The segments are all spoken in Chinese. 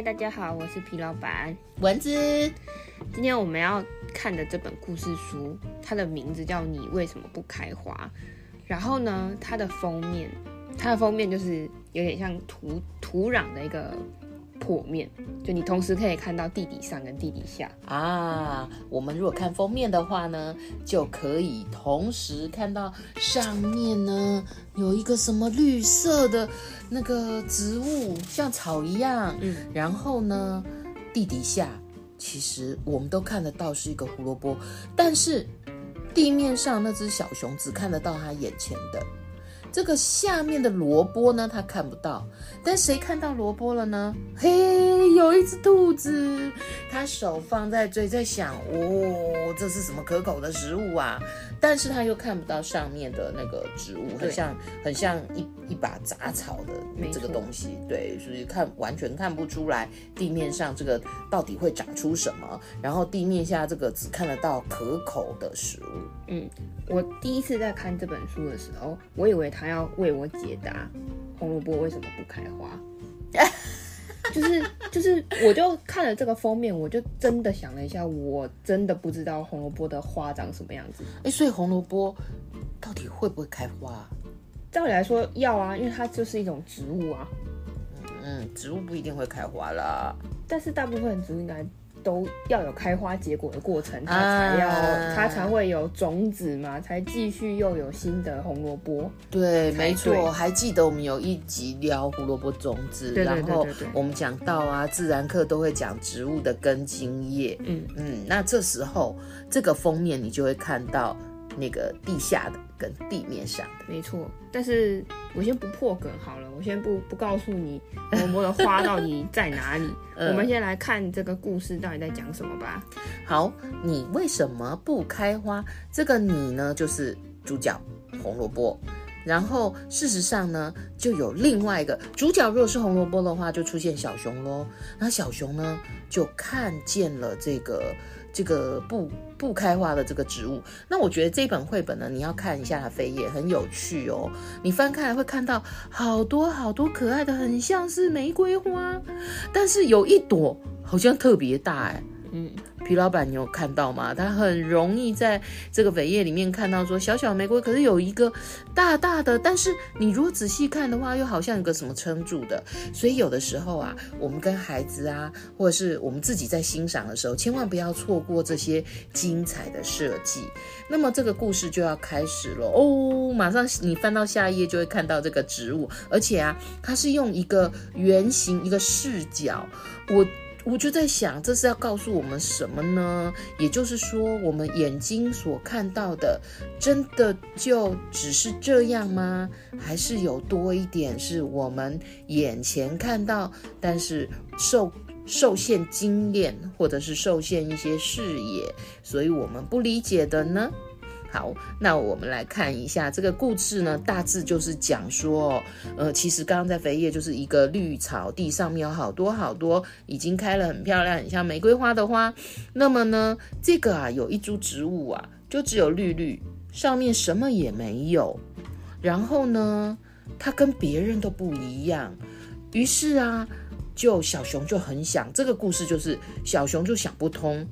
嗨，大家好，我是皮老板蚊子。今天我们要看的这本故事书，它的名字叫《你为什么不开花》。然后呢，它的封面，它的封面就是有点像土土壤的一个。破面，就你同时可以看到地底上跟地底下啊。我们如果看封面的话呢，就可以同时看到上面呢有一个什么绿色的那个植物，像草一样。嗯，然后呢，地底下其实我们都看得到是一个胡萝卜，但是地面上那只小熊只看得到它眼前的。这个下面的萝卜呢，他看不到，但谁看到萝卜了呢？嘿，有一只兔子，它手放在嘴，在想，哦，这是什么可口的食物啊？但是它又看不到上面的那个植物，很像很像一一把杂草的这个东西，对，所以看完全看不出来地面上这个到底会长出什么，然后地面下这个只看得到可口的食物。嗯，我第一次在看这本书的时候，我以为他。要为我解答红萝卜为什么不开花，就是就是，我就看了这个封面，我就真的想了一下，我真的不知道红萝卜的花长什么样子。哎，所以红萝卜到底会不会开花？照理来说要啊，因为它就是一种植物啊。嗯，植物不一定会开花啦，但是大部分植物应该。都要有开花结果的过程，它才要，啊、它才会有种子嘛，才继续又有新的红萝卜。对，没错，还记得我们有一集聊胡萝卜种子，对对对对对，然后我们讲到啊，自然课都会讲植物的根茎叶。嗯嗯，那这时候这个封面你就会看到。那个地下的跟地面上的，没错。但是我先不破梗好了，我先不不告诉你红萝卜的花到底在哪里。我们先来看这个故事到底在讲什么吧。好，你为什么不开花？这个你呢，就是主角红萝卜。然后事实上呢，就有另外一个主角，如果是红萝卜的话，就出现小熊喽。那小熊呢，就看见了这个。这个不不开花的这个植物，那我觉得这本绘本呢，你要看一下它扉页，很有趣哦。你翻开来会看到好多好多可爱的，很像是玫瑰花，但是有一朵好像特别大哎。嗯，皮老板，你有看到吗？他很容易在这个扉页里面看到说小小玫瑰，可是有一个大大的，但是你如果仔细看的话，又好像有个什么撑住的。所以有的时候啊，我们跟孩子啊，或者是我们自己在欣赏的时候，千万不要错过这些精彩的设计。那么这个故事就要开始了哦，马上你翻到下一页就会看到这个植物，而且啊，它是用一个圆形一个视角，我。我就在想，这是要告诉我们什么呢？也就是说，我们眼睛所看到的，真的就只是这样吗？还是有多一点是我们眼前看到，但是受受限经验，或者是受限一些视野，所以我们不理解的呢？好，那我们来看一下这个故事呢，大致就是讲说，呃，其实刚刚在扉页就是一个绿草地上面有好多好多已经开了很漂亮，很像玫瑰花的花。那么呢，这个啊有一株植物啊，就只有绿绿，上面什么也没有。然后呢，它跟别人都不一样。于是啊，就小熊就很想，这个故事就是小熊就想不通。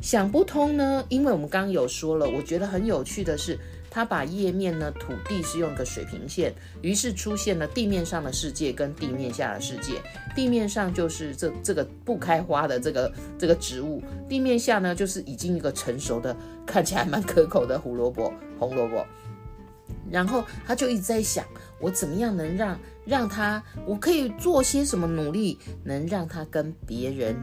想不通呢，因为我们刚刚有说了，我觉得很有趣的是，他把页面呢，土地是用个水平线，于是出现了地面上的世界跟地面下的世界。地面上就是这这个不开花的这个这个植物，地面下呢就是已经一个成熟的，看起来蛮可口的胡萝卜，红萝卜。然后他就一直在想，我怎么样能让让他，我可以做些什么努力，能让他跟别人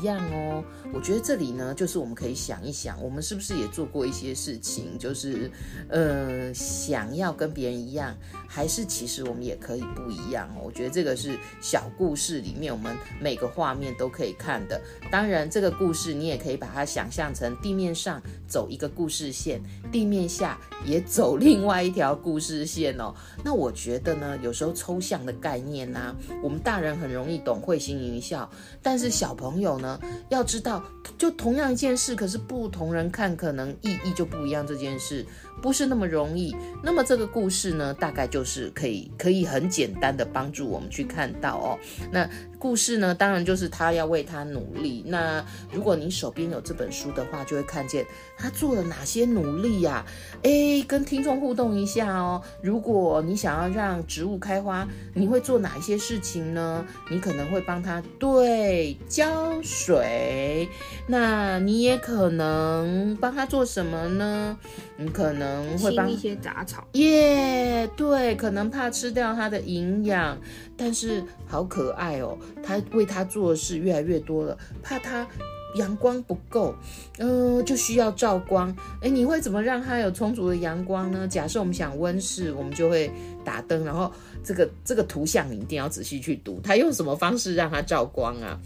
一样哦。我觉得这里呢，就是我们可以想一想，我们是不是也做过一些事情，就是呃，想要跟别人一样，还是其实我们也可以不一样哦。我觉得这个是小故事里面，我们每个画面都可以看的。当然，这个故事你也可以把它想象成地面上走一个故事线，地面下也走另外一条故事线哦。那我觉得呢，有时候抽抽象的概念呐、啊，我们大人很容易懂，会心一笑，但是小朋友呢，要知道，就同样一件事，可是不同人看，可能意义就不一样。这件事。不是那么容易。那么这个故事呢，大概就是可以可以很简单的帮助我们去看到哦。那故事呢，当然就是他要为他努力。那如果你手边有这本书的话，就会看见他做了哪些努力呀？诶，跟听众互动一下哦。如果你想要让植物开花，你会做哪一些事情呢？你可能会帮他对浇水。那你也可能帮他做什么呢？你可能会帮一些杂草，耶，yeah, 对，可能怕吃掉它的营养，但是好可爱哦，他为他做的事越来越多了，怕他阳光不够，嗯、呃，就需要照光。哎，你会怎么让它有充足的阳光呢？假设我们想温室，我们就会打灯，然后这个这个图像你一定要仔细去读，它用什么方式让它照光啊？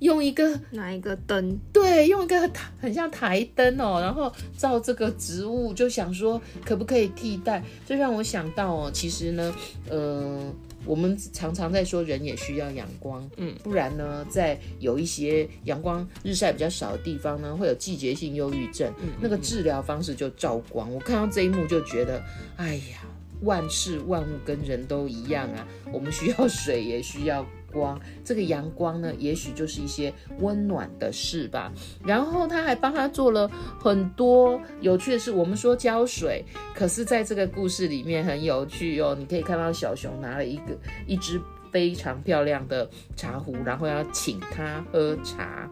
用一个哪一个灯？对，用一个很像台灯哦，然后照这个植物，就想说可不可以替代？这让我想到哦，其实呢，呃，我们常常在说人也需要阳光，嗯，不然呢，在有一些阳光日晒比较少的地方呢，会有季节性忧郁症，嗯，那个治疗方式就照光。我看到这一幕就觉得，哎呀，万事万物跟人都一样啊，我们需要水，也需要。光，这个阳光呢，也许就是一些温暖的事吧。然后他还帮他做了很多有趣的事。我们说浇水，可是在这个故事里面很有趣哦。你可以看到小熊拿了一个一只非常漂亮的茶壶，然后要请他喝茶，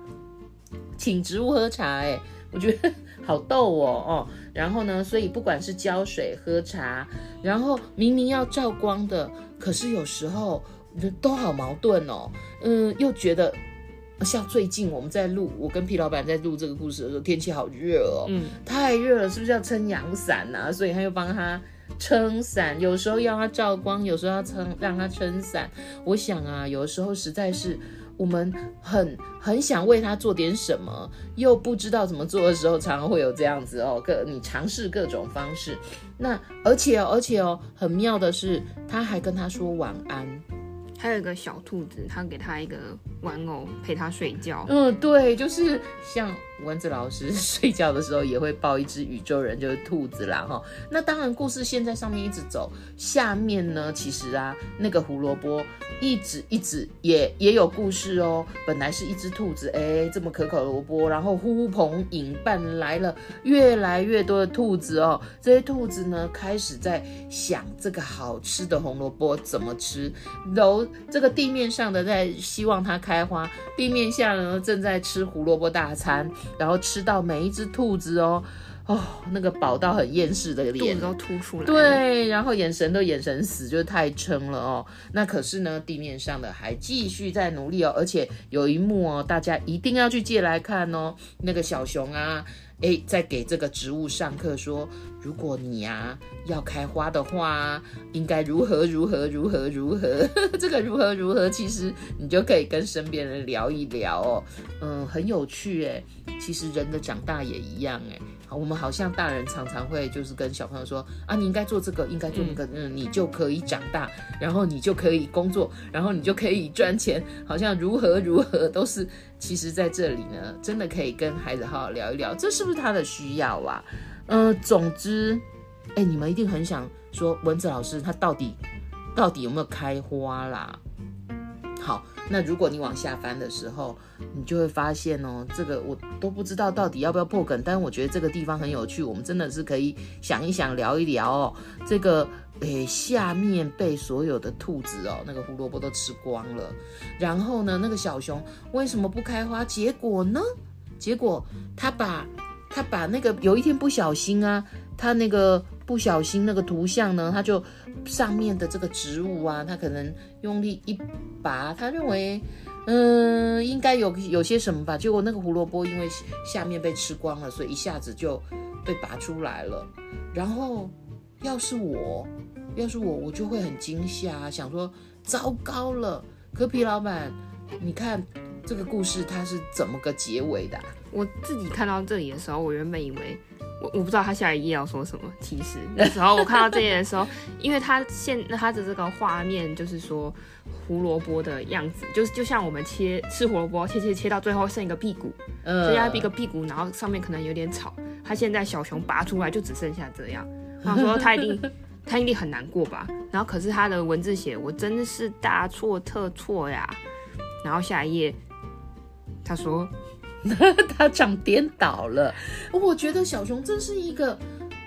请植物喝茶。哎，我觉得 好逗哦哦。然后呢，所以不管是浇水、喝茶，然后明明要照光的，可是有时候。都好矛盾哦，嗯，又觉得像最近我们在录，我跟皮老板在录这个故事的时候，天气好热哦，嗯，太热了，是不是要撑阳伞啊？所以他又帮他撑伞，有时候要他照光，有时候要撑让他撑伞。我想啊，有时候实在是我们很很想为他做点什么，又不知道怎么做的时候，常常会有这样子哦，各你尝试各种方式。那而且哦，而且哦，很妙的是，他还跟他说晚安。还有一个小兔子，他给他一个玩偶陪他睡觉。嗯，对，就是像。蚊子老师 睡觉的时候也会抱一只宇宙人，就是兔子啦哈。那当然，故事线在上面一直走，下面呢，其实啊，那个胡萝卜一直一直也也有故事哦。本来是一只兔子，哎，这么可口的萝卜，然后呼朋引伴来了越来越多的兔子哦。这些兔子呢，开始在想这个好吃的红萝卜怎么吃。楼这个地面上的在希望它开花，地面下呢正在吃胡萝卜大餐。然后吃到每一只兔子哦，哦，那个饱到很厌世的脸，肚子都凸出来。对，然后眼神都眼神死，就是太撑了哦。那可是呢，地面上的还继续在努力哦，而且有一幕哦，大家一定要去借来看哦。那个小熊啊，诶，在给这个植物上课说，如果你啊要开花的话，应该如何如何如何如何。这个如何如何，其实你就可以跟身边人聊一聊哦。嗯，很有趣诶。其实人的长大也一样诶，我们好像大人常常会就是跟小朋友说啊，你应该做这个，应该做那个，嗯，你就可以长大，然后你就可以工作，然后你就可以赚钱，好像如何如何都是。其实在这里呢，真的可以跟孩子好好聊一聊，这是不是他的需要啊？嗯，总之，哎，你们一定很想说文子老师他到底到底有没有开花啦？好。那如果你往下翻的时候，你就会发现哦，这个我都不知道到底要不要破梗，但我觉得这个地方很有趣，我们真的是可以想一想，聊一聊哦。这个诶，下面被所有的兔子哦，那个胡萝卜都吃光了，然后呢，那个小熊为什么不开花？结果呢？结果他把他把那个有一天不小心啊，他那个。不小心那个图像呢，他就上面的这个植物啊，他可能用力一拔，他认为，嗯，应该有有些什么吧？结果那个胡萝卜因为下面被吃光了，所以一下子就被拔出来了。然后要是我，要是我，我就会很惊吓，想说糟糕了。可皮老板，你看这个故事它是怎么个结尾的？我自己看到这里的时候，我原本以为。我我不知道他下一页要说什么。其实那时候我看到这页的时候，因为他现那他的这个画面就是说胡萝卜的样子，就是就像我们切吃胡萝卜，切切切到最后剩一个屁股，剩下一个屁股，然后上面可能有点草。他现在小熊拔出来就只剩下这样，然后说他一定 他一定很难过吧。然后可是他的文字写我真的是大错特错呀。然后下一页他说。他长颠倒了，我觉得小熊真是一个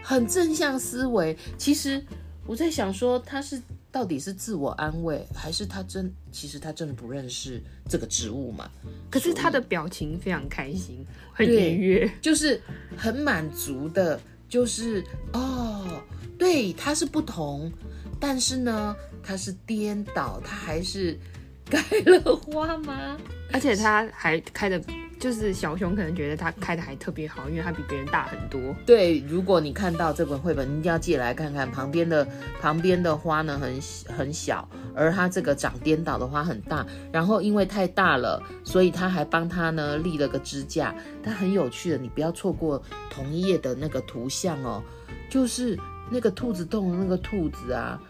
很正向思维。其实我在想说，他是到底是自我安慰，还是他真其实他真的不认识这个植物嘛？可是他的表情非常开心，很愉悦，就是很满足的，就是哦，对，他是不同，但是呢，他是颠倒，他还是开了花吗？而且他还开的。就是小熊可能觉得它开的还特别好，因为它比别人大很多。对，如果你看到这本绘本，你一定要借来看看。旁边的旁边的花呢，很很小，而它这个长颠倒的花很大。然后因为太大了，所以他还帮它呢立了个支架。它很有趣的，你不要错过同一页的那个图像哦。就是那个兔子洞的那个兔子啊，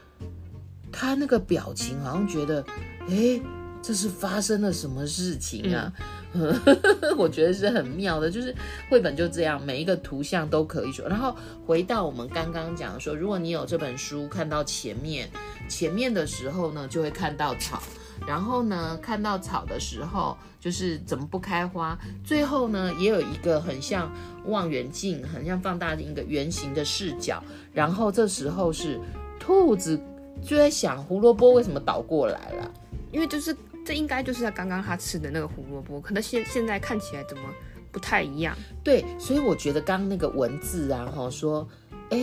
它那个表情好像觉得，诶，这是发生了什么事情啊？嗯 我觉得是很妙的，就是绘本就这样，每一个图像都可以说。然后回到我们刚刚讲说，如果你有这本书，看到前面，前面的时候呢，就会看到草，然后呢，看到草的时候，就是怎么不开花。最后呢，也有一个很像望远镜，很像放大镜一个圆形的视角。然后这时候是兔子就在想，胡萝卜为什么倒过来了？因为就是。这应该就是他刚刚他吃的那个胡萝卜，可能现现在看起来怎么不太一样？对，所以我觉得刚刚那个文字啊，哈，说，哎，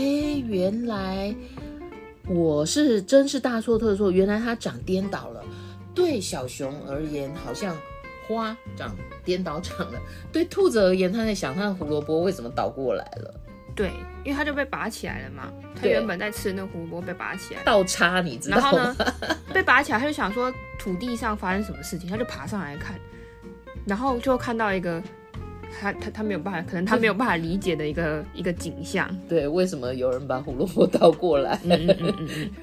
原来我是真是大错特错，原来它长颠倒了。对小熊而言，好像花长颠倒长了；对兔子而言，他在想他的胡萝卜为什么倒过来了。对，因为他就被拔起来了嘛。他原本在吃的那个胡萝卜被拔起来，倒插你知道吗？然后呢，被拔起来，他就想说土地上发生什么事情，他就爬上来看，然后就看到一个他他他没有办法，可能他没有办法理解的一个一个景象。对，为什么有人把胡萝卜倒过来？嗯嗯嗯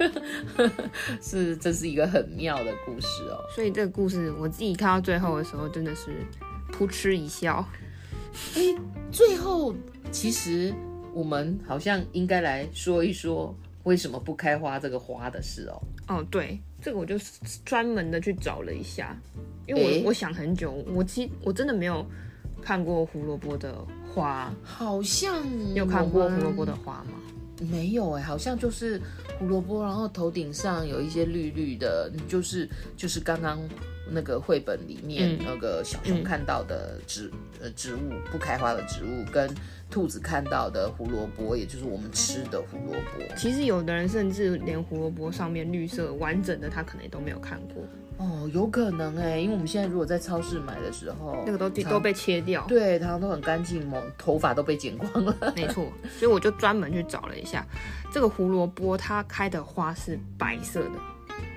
嗯 是，这是一个很妙的故事哦。所以这个故事我自己看到最后的时候，真的是扑哧一笑。哎，最后其实。我们好像应该来说一说为什么不开花这个花的事哦。哦，对，这个我就专门的去找了一下，因为我、欸、我想很久，我其实我真的没有看过胡萝卜的花，好像你有看过胡萝卜的花吗？没有哎、欸，好像就是胡萝卜，然后头顶上有一些绿绿的，就是就是刚刚那个绘本里面那个小熊看到的植呃、嗯、植物不开花的植物跟。兔子看到的胡萝卜，也就是我们吃的胡萝卜。其实有的人甚至连胡萝卜上面绿色完整的，他可能也都没有看过。哦，有可能哎，因为我们现在如果在超市买的时候，那个都常都被切掉，对，它都很干净，头发都被剪光了。没错，所以我就专门去找了一下，这个胡萝卜它开的花是白色的，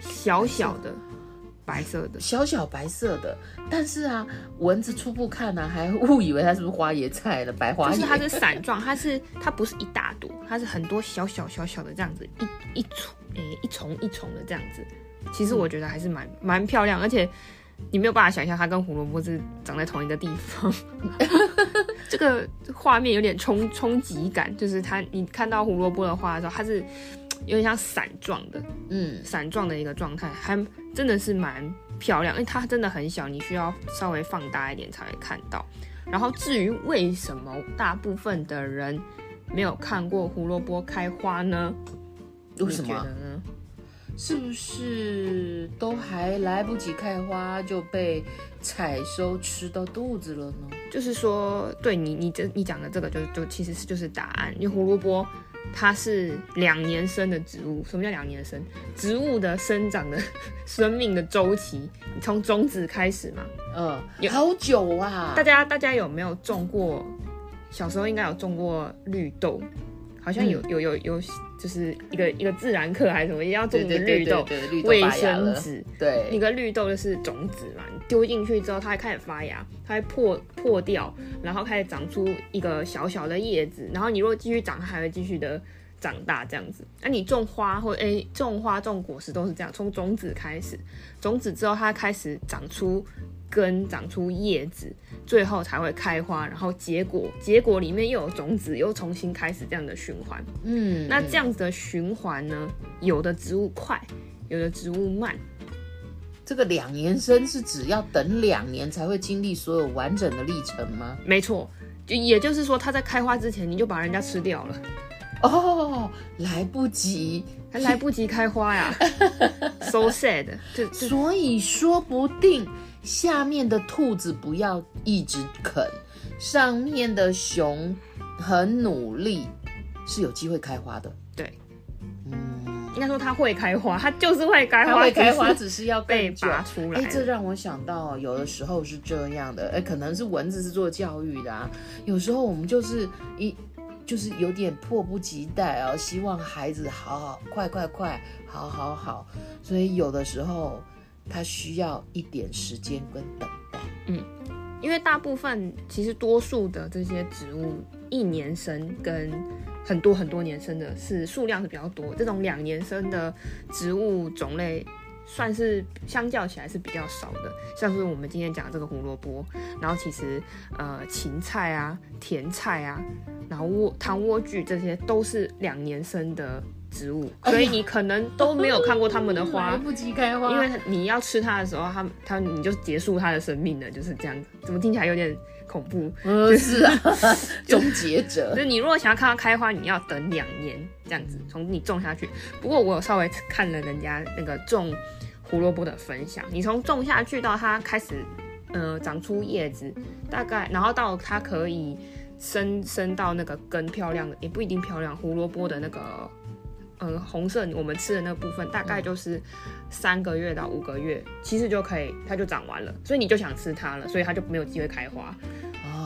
小小的。白色的，小小白色的，但是啊，蚊子初步看呢、啊，还误以为它是不是花椰菜的白花椰。就是它是伞状，它是它不是一大朵，它是很多小小小小的这样子，一一丛诶、欸，一丛一丛的这样子。其实我觉得还是蛮蛮漂亮，而且你没有办法想象它跟胡萝卜是长在同一个地方。这个画面有点冲冲击感，就是它你看到胡萝卜的花的时候，它是。有点像伞状的，嗯，伞状的一个状态，还真的是蛮漂亮，因为它真的很小，你需要稍微放大一点才会看到。然后至于为什么大部分的人没有看过胡萝卜开花呢？为什么呢？是不是都还来不及开花就被采收吃到肚子了呢？就是说，对你你这你讲的这个就就其实是就是答案，因为胡萝卜。它是两年生的植物。什么叫两年生？植物的生长的 生命的周期，从种子开始嘛。嗯，有好久啊。大家大家有没有种过？小时候应该有种过绿豆。好像有有有有，就是一个一个自然课还是什么，一定要种个绿豆，卫生纸，对，那个绿豆就是种子嘛，你丢进去之后，它会开始发芽，它会破破掉，然后开始长出一个小小的叶子，然后你如果继续长，它还会继续的长大这样子。那你种花或诶种花种果实都是这样，从种子开始，种子之后它开始长出。根长出叶子，最后才会开花，然后结果，结果里面又有种子，又重新开始这样的循环。嗯，那这样子的循环呢，有的植物快，有的植物慢。这个两年生是只要等两年才会经历所有完整的历程吗？没错，就也就是说，它在开花之前你就把人家吃掉了。哦，来不及，还来不及开花呀，so sad。就所以说不定。下面的兔子不要一直啃，上面的熊很努力，是有机会开花的。对，嗯，应该说它会开花，它就是会开花，它会开花，只是要被拔出来。哎，这让我想到，有的时候是这样的，哎，可能是蚊子是做教育的啊。有时候我们就是一，就是有点迫不及待啊，希望孩子好好，快快快，好好好，所以有的时候。它需要一点时间跟等待，嗯，因为大部分其实多数的这些植物一年生跟很多很多年生的是数量是比较多，这种两年生的植物种类算是相较起来是比较少的，像是我们今天讲这个胡萝卜，然后其实呃芹菜啊、甜菜啊，然后莴糖莴苣这些都是两年生的。植物，所以你可能都没有看过它们的花，来不及开花，因为你要吃它的时候，它它你就结束它的生命了，就是这样子。怎么听起来有点恐怖？呃、是啊，终结者。就是你如果想要看它开花，你要等两年这样子，从你种下去。不过我有稍微看了人家那个种胡萝卜的分享，你从种下去到它开始，呃，长出叶子，大概然后到它可以生生到那个根漂亮的，也不一定漂亮，胡萝卜的那个。嗯，红色我们吃的那部分大概就是三个月到五个月，其实就可以，它就长完了，所以你就想吃它了，所以它就没有机会开花。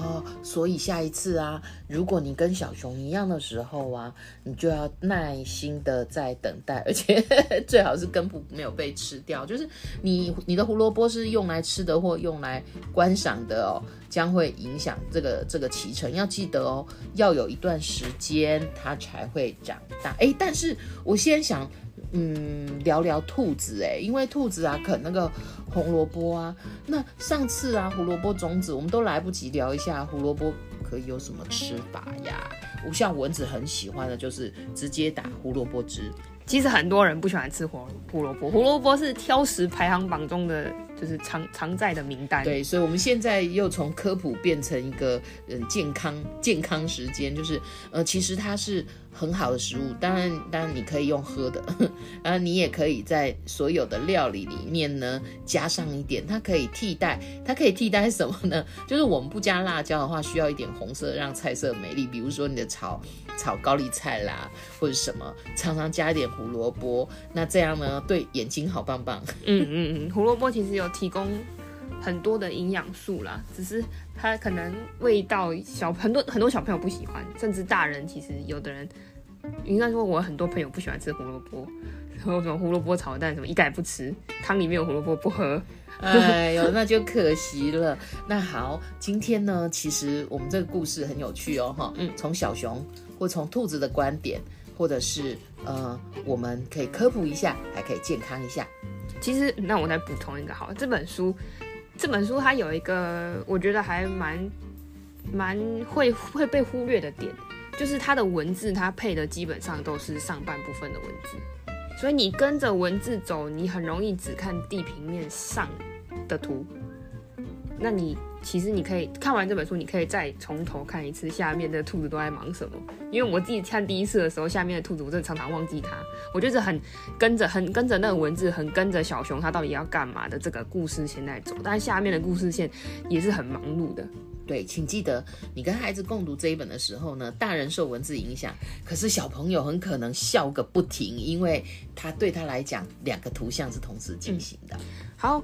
哦，所以下一次啊，如果你跟小熊一样的时候啊，你就要耐心的在等待，而且 最好是根部没有被吃掉，就是你你的胡萝卜是用来吃的或用来观赏的哦，将会影响这个这个脐橙。要记得哦，要有一段时间它才会长大。诶，但是我先想。嗯，聊聊兔子哎，因为兔子啊啃那个红萝卜啊，那上次啊胡萝卜种子我们都来不及聊一下胡萝卜可以有什么吃法呀？我像蚊子很喜欢的就是直接打胡萝卜汁。其实很多人不喜欢吃胡胡萝卜，胡萝卜是挑食排行榜中的就是常常在的名单。对，所以我们现在又从科普变成一个嗯健康健康时间，就是呃其实它是。很好的食物，当然，当然你可以用喝的，然后你也可以在所有的料理里面呢加上一点，它可以替代，它可以替代什么呢？就是我们不加辣椒的话，需要一点红色让菜色美丽，比如说你的炒炒高丽菜啦，或者什么，常常加一点胡萝卜，那这样呢对眼睛好棒棒。嗯嗯嗯，胡萝卜其实有提供很多的营养素啦，只是它可能味道小很多很多小朋友不喜欢，甚至大人其实有的人应该说，我很多朋友不喜欢吃胡萝卜，然后什么胡萝卜炒蛋什么一概不吃，汤里面有胡萝卜 不喝，哎呦，那就可惜了。那好，今天呢，其实我们这个故事很有趣哦，哈，嗯，从小熊或从兔子的观点，或者是呃，我们可以科普一下，还可以健康一下。其实，那我再补充一个好，这本书。这本书它有一个我觉得还蛮蛮会会被忽略的点，就是它的文字它配的基本上都是上半部分的文字，所以你跟着文字走，你很容易只看地平面上的图，那你其实你可以看完这本书，你可以再从头看一次下面的兔子都在忙什么。因为我自己看第一次的时候，下面的兔子我真的常常忘记它。我就是很跟着，很跟着那个文字，很跟着小熊它到底要干嘛的这个故事线在走，但下面的故事线也是很忙碌的。对，请记得你跟孩子共读这一本的时候呢，大人受文字影响，可是小朋友很可能笑个不停，因为他对他来讲，两个图像是同时进行的。好。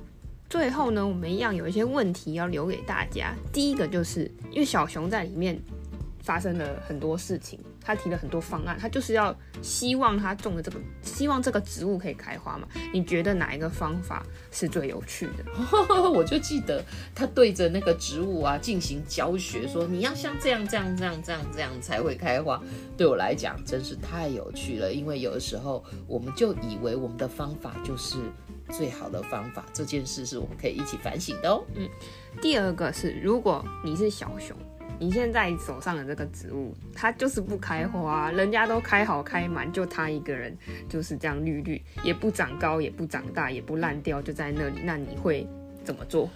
最后呢，我们一样有一些问题要留给大家。第一个就是因为小熊在里面发生了很多事情，他提了很多方案，他就是要希望他种的这个，希望这个植物可以开花嘛。你觉得哪一个方法是最有趣的？我就记得他对着那个植物啊进行教学，说你要像这样这样这样这样这样才会开花。对我来讲真是太有趣了，因为有的时候我们就以为我们的方法就是。最好的方法，这件事是我们可以一起反省的哦。嗯，第二个是，如果你是小熊，你现在手上的这个植物，它就是不开花，人家都开好开满，就它一个人就是这样绿绿，也不长高，也不长大，也不烂掉，就在那里，那你会怎么做？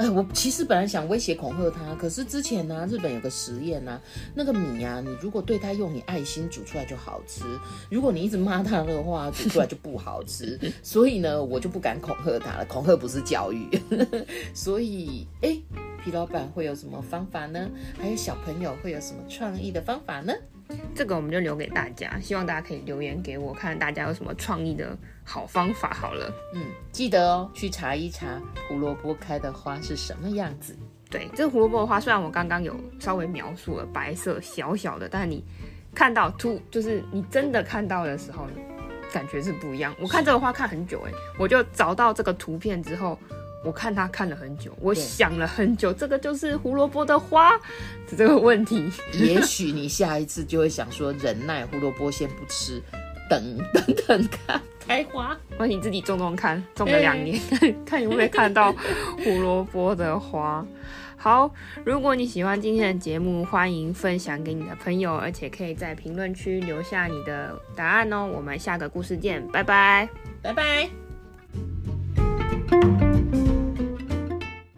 哎，我其实本来想威胁恐吓他，可是之前呢、日本有个实验呢、那个米呀、你如果对他用你爱心煮出来就好吃，如果你一直骂他的话，煮出来就不好吃。所以呢，我就不敢恐吓他了，恐吓不是教育。所以，哎，皮老板会有什么方法呢？还有小朋友会有什么创意的方法呢？这个我们就留给大家，希望大家可以留言给我，看大家有什么创意的好方法。好了，嗯，记得哦，去查一查胡萝卜开的花是什么样子。对，这个胡萝卜的花，虽然我刚刚有稍微描述了白色小小的，但你看到突，就是你真的看到的时候，感觉是不一样。我看这个花看很久，哎，我就找到这个图片之后。我看他看了很久，我想了很久，这个就是胡萝卜的花，是这个问题。也许你下一次就会想说，忍耐胡萝卜先不吃，等 等等看开花，或者你自己种种看，种个两年，欸、看有没有看到胡萝卜的花。好，如果你喜欢今天的节目，欢迎分享给你的朋友，而且可以在评论区留下你的答案哦。我们下个故事见，拜拜，拜拜。